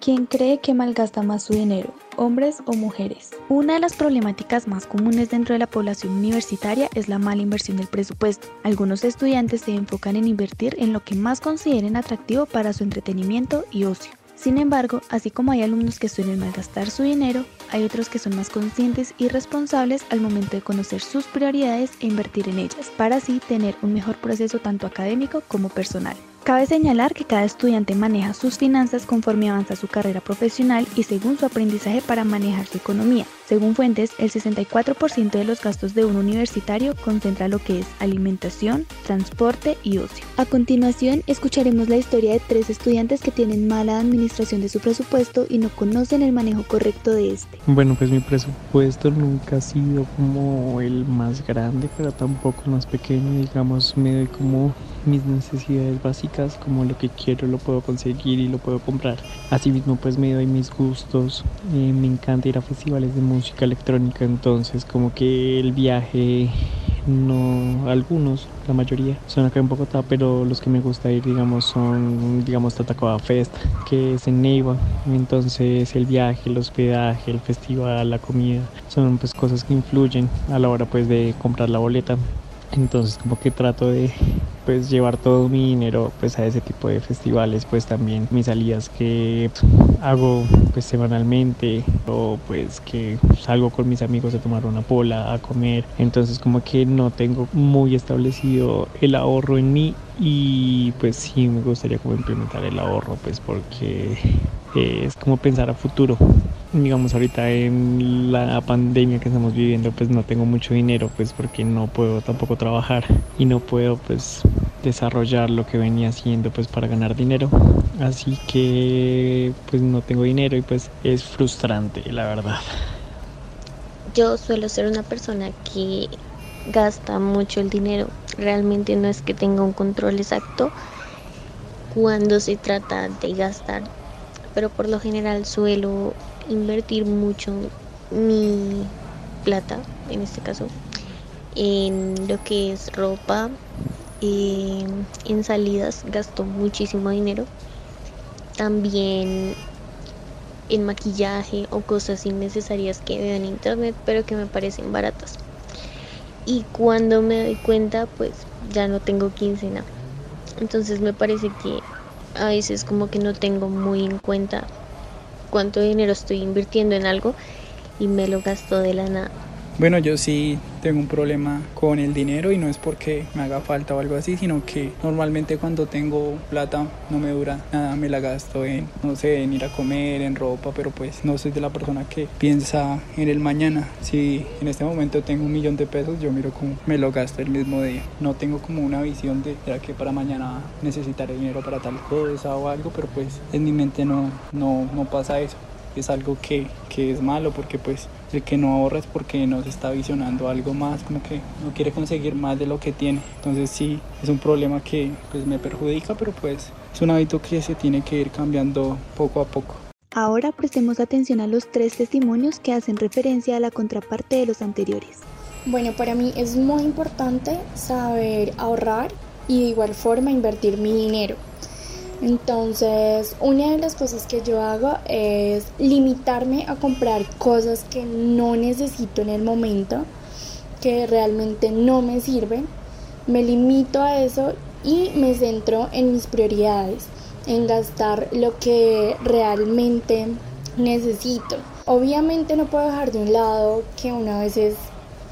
¿Quién cree que malgasta más su dinero, hombres o mujeres? Una de las problemáticas más comunes dentro de la población universitaria es la mala inversión del presupuesto. Algunos estudiantes se enfocan en invertir en lo que más consideren atractivo para su entretenimiento y ocio. Sin embargo, así como hay alumnos que suelen malgastar su dinero, hay otros que son más conscientes y responsables al momento de conocer sus prioridades e invertir en ellas, para así tener un mejor proceso tanto académico como personal. Cabe señalar que cada estudiante maneja sus finanzas conforme avanza su carrera profesional y según su aprendizaje para manejar su economía. Según fuentes, el 64% de los gastos de un universitario concentra lo que es alimentación, transporte y ocio. A continuación, escucharemos la historia de tres estudiantes que tienen mala administración de su presupuesto y no conocen el manejo correcto de este. Bueno, pues mi presupuesto nunca ha sido como el más grande, pero tampoco el más pequeño, digamos, me doy como mis necesidades básicas, como lo que quiero lo puedo conseguir y lo puedo comprar. Asimismo, pues me doy mis gustos, eh, me encanta ir a festivales de música electrónica, entonces como que el viaje no algunos, la mayoría son acá en Bogotá, pero los que me gusta ir, digamos, son, digamos, Tatacoa Fest, que es en Neiva. Entonces, el viaje, el hospedaje, el festival, la comida, son pues cosas que influyen a la hora pues de comprar la boleta. Entonces, como que trato de pues llevar todo mi dinero pues a ese tipo de festivales pues también mis salidas que hago pues semanalmente o pues que salgo con mis amigos a tomar una pola a comer. Entonces como que no tengo muy establecido el ahorro en mí y pues sí me gustaría como implementar el ahorro pues porque es como pensar a futuro. Digamos ahorita en la pandemia que estamos viviendo pues no tengo mucho dinero pues porque no puedo tampoco trabajar y no puedo pues desarrollar lo que venía haciendo pues para ganar dinero. Así que pues no tengo dinero y pues es frustrante la verdad. Yo suelo ser una persona que gasta mucho el dinero. Realmente no es que tenga un control exacto cuando se trata de gastar pero por lo general suelo invertir mucho mi plata, en este caso, en lo que es ropa, en salidas gasto muchísimo dinero. También en maquillaje o cosas innecesarias que veo en internet, pero que me parecen baratas. Y cuando me doy cuenta, pues ya no tengo quincena. Entonces me parece que a veces como que no tengo muy en cuenta cuánto dinero estoy invirtiendo en algo y me lo gasto de la nada. Bueno, yo sí tengo un problema con el dinero y no es porque me haga falta o algo así, sino que normalmente cuando tengo plata no me dura nada, me la gasto en, no sé, en ir a comer, en ropa, pero pues no soy de la persona que piensa en el mañana. Si en este momento tengo un millón de pesos, yo miro cómo me lo gasto el mismo día. No tengo como una visión de que para mañana necesitaré dinero para tal cosa o algo, pero pues en mi mente no, no, no pasa eso es algo que, que, es malo porque pues el que no ahorra es porque no se está visionando algo más, como que no quiere conseguir más de lo que tiene. Entonces sí, es un problema que pues me perjudica, pero pues es un hábito que se tiene que ir cambiando poco a poco. Ahora prestemos atención a los tres testimonios que hacen referencia a la contraparte de los anteriores. Bueno, para mí es muy importante saber ahorrar y de igual forma invertir mi dinero. Entonces, una de las cosas que yo hago es limitarme a comprar cosas que no necesito en el momento, que realmente no me sirven. Me limito a eso y me centro en mis prioridades, en gastar lo que realmente necesito. Obviamente no puedo dejar de un lado que una vez veces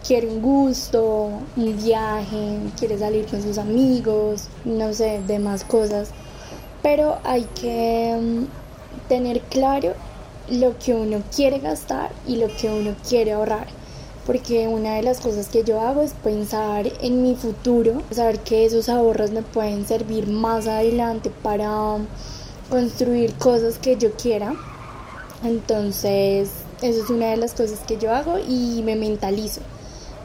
quiere un gusto, un viaje, quiere salir con sus amigos, no sé, demás cosas pero hay que mm, tener claro lo que uno quiere gastar y lo que uno quiere ahorrar. Porque una de las cosas que yo hago es pensar en mi futuro, saber que esos ahorros me pueden servir más adelante para construir cosas que yo quiera. Entonces, eso es una de las cosas que yo hago y me mentalizo.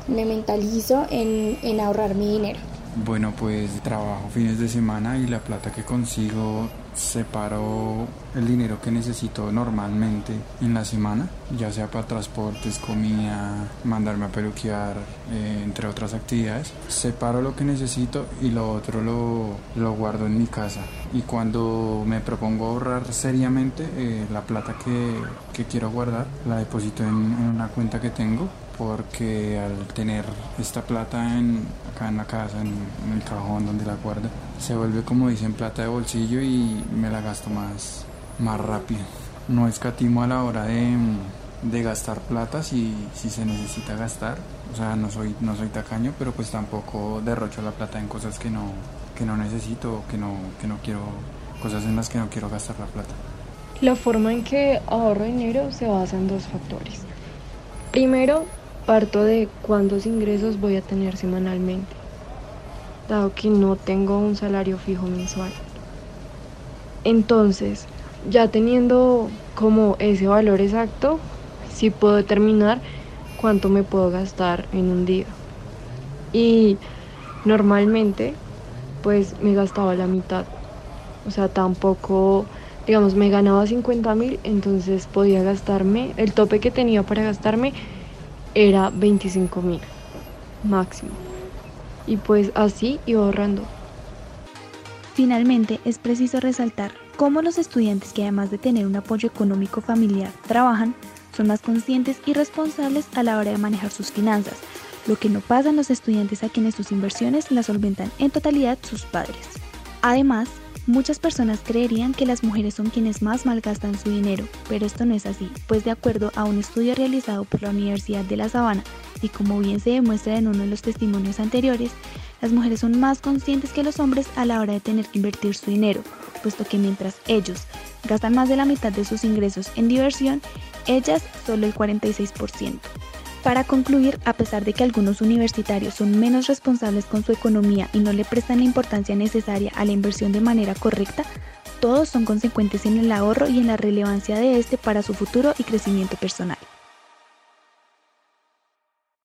Me mentalizo en, en ahorrar mi dinero. Bueno, pues trabajo fines de semana y la plata que consigo separo el dinero que necesito normalmente en la semana, ya sea para transportes, comida, mandarme a peluquear, eh, entre otras actividades. Separo lo que necesito y lo otro lo, lo guardo en mi casa. Y cuando me propongo ahorrar seriamente, eh, la plata que, que, quiero guardar la deposito en, en una cuenta que tengo porque al tener esta plata en, acá en la casa, en, en, el cajón donde la guardo, se vuelve como dicen plata de bolsillo y me la gasto más, más rápido. No escatimo a la hora de, de gastar plata si, si se necesita gastar. O sea, no soy, no soy tacaño, pero pues tampoco derrocho la plata en cosas que no, que no necesito que no, que no quiero, cosas en las que no quiero gastar la plata. La forma en que ahorro dinero se basa en dos factores. Primero, parto de cuántos ingresos voy a tener semanalmente, dado que no tengo un salario fijo mensual. Entonces, ya teniendo como ese valor exacto, sí puedo determinar cuánto me puedo gastar en un día. Y normalmente, pues me gastaba la mitad. O sea, tampoco, digamos, me ganaba 50 mil, entonces podía gastarme, el tope que tenía para gastarme era 25 mil máximo. Y pues así iba ahorrando. Finalmente, es preciso resaltar cómo los estudiantes que además de tener un apoyo económico familiar trabajan, son más conscientes y responsables a la hora de manejar sus finanzas, lo que no pasa en los estudiantes a quienes sus inversiones las solventan en totalidad sus padres. Además, Muchas personas creerían que las mujeres son quienes más malgastan su dinero, pero esto no es así, pues de acuerdo a un estudio realizado por la Universidad de La Sabana, y como bien se demuestra en uno de los testimonios anteriores, las mujeres son más conscientes que los hombres a la hora de tener que invertir su dinero, puesto que mientras ellos gastan más de la mitad de sus ingresos en diversión, ellas solo el 46%. Para concluir, a pesar de que algunos universitarios son menos responsables con su economía y no le prestan la importancia necesaria a la inversión de manera correcta, todos son consecuentes en el ahorro y en la relevancia de este para su futuro y crecimiento personal.